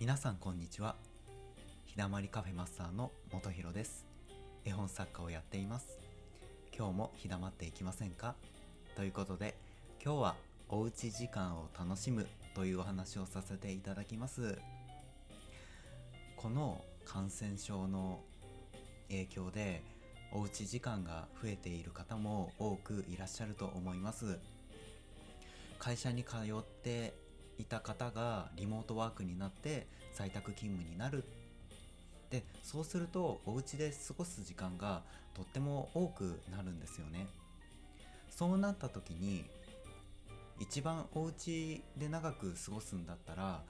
皆さんこんにちは。日だまりカフェマスターの元弘です。絵本作家をやっています。今日も日だまっていきませんか？ということで今日はおうち時間を楽しむというお話をさせていただきます。この感染症の影響でおうち時間が増えている方も多くいらっしゃると思います。会社に通っていた方がリモートワークになって在宅勤務になる。でそうするとお家で過ごす時間がとっても多くなるんですよね。そうなった時に一番お家で長く過ごすんだったら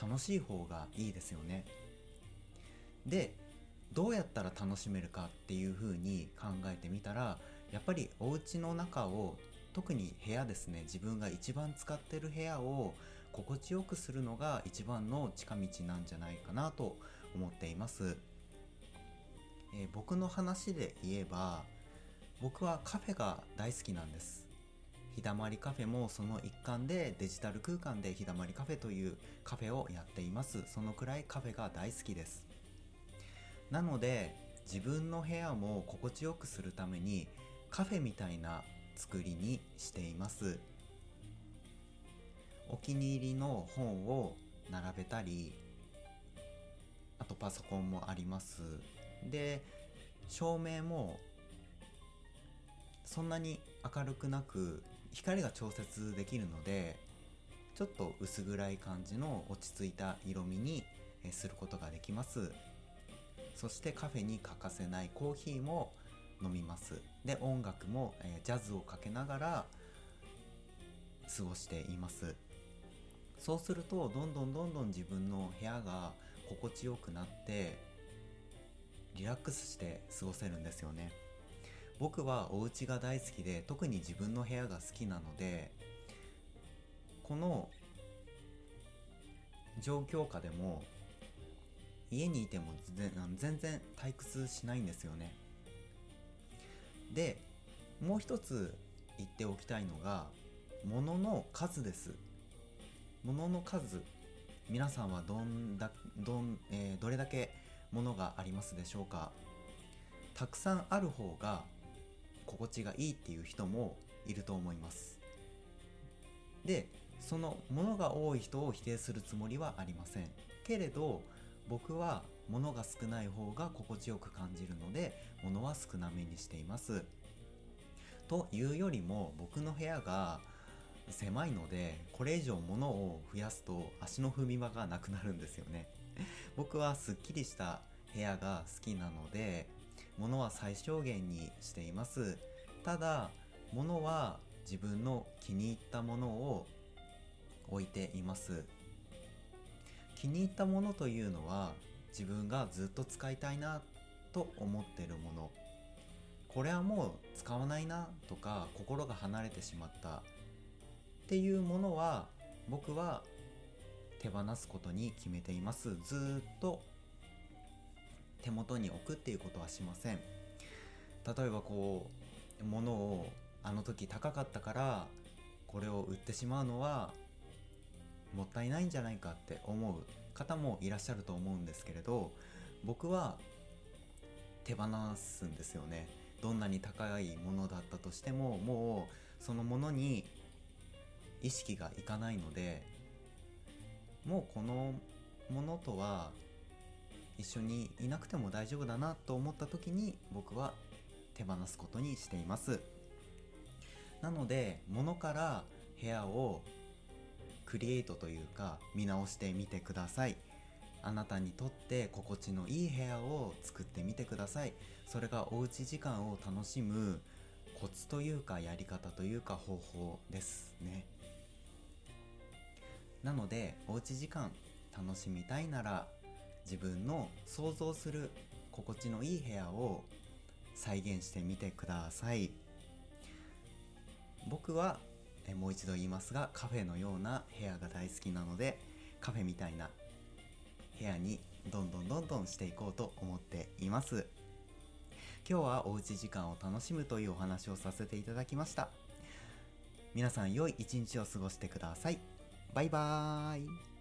楽しい方がいいですよね。でどうやったら楽しめるかっていう風に考えてみたらやっぱりお家の中を特に部屋ですね自分が一番使ってる部屋を心地よくするのが一番の近道なんじゃないかなと思っています、えー、僕の話で言えば僕はカフェが大好きなんです。日だまりカフェもその一環でデジタル空間で日だまりカフェというカフェをやっています。そのくらいカフェが大好きです。なので自分の部屋も心地よくするためにカフェみたいな作りにしています。お気に入りの本を並べたりあとパソコンもあります。で照明もそんなに明るくなく光が調節できるのでちょっと薄暗い感じの落ち着いた色味にすることができます。そしてカフェに欠かせないコーヒーも飲みます。で音楽も、えー、ジャズをかけながら過ごしています。そうするとどんどんどんどん自分の部屋が心地よくなってリラックスして過ごせるんですよね。僕はお家が大好きで特に自分の部屋が好きなのでこの状況下でも家にいても全然退屈しないんですよね。でもう一つ言っておきたいのが物の数です。物の数。皆さんはどんだどん、えー、どれだけ物がありますでしょうか。たくさんある方が心地がいいっていう人もいると思います。でその物が多い人を否定するつもりはありません。けれど僕は物が少ない方が心地よく感じるので物は少なめにしています。というよりも僕の部屋が狭いのでこれ以上物を増やすと足の踏み場がなくなるんですよね。僕はすっきりした部屋が好きなので物は最小限にしています。ただ物は自分の気に入ったものを置いています。気に入ったものというのは自分がずっと使いたいなと思ってるもの。これはもう使わないなとか心が離れてしまったっていうものは僕は手放すことに決めています。ずっと手元に置くっていうことはしません。例えばこう物をあの時高かったからこれを売ってしまうのはもったいないんじゃないかって思う方もいらっしゃると思うんですけれど僕は手放すんですよね。どんなに高いものだったとしてももうそのものに意識がいかないのでもうこのものとは一緒にいなくても大丈夫だなと思った時に僕は手放すことにしています。なので物から部屋をクリエイトというか見直してみてください。あなたにとって心地のいい部屋を作ってみてください。それがおうち時間を楽しむコツというかやり方というか方法ですね。なのでおうち時間楽しみたいなら自分の想像する心地のいい部屋を再現してみてください。僕はえもう一度言いますがカフェのような部屋が大好きなのでカフェみたいな部屋にどんどんどんどんしていこうと思っています。今日はおうち時間を楽しむというお話をさせていただきました。皆さん良い一日を過ごしてください。バイバーイ。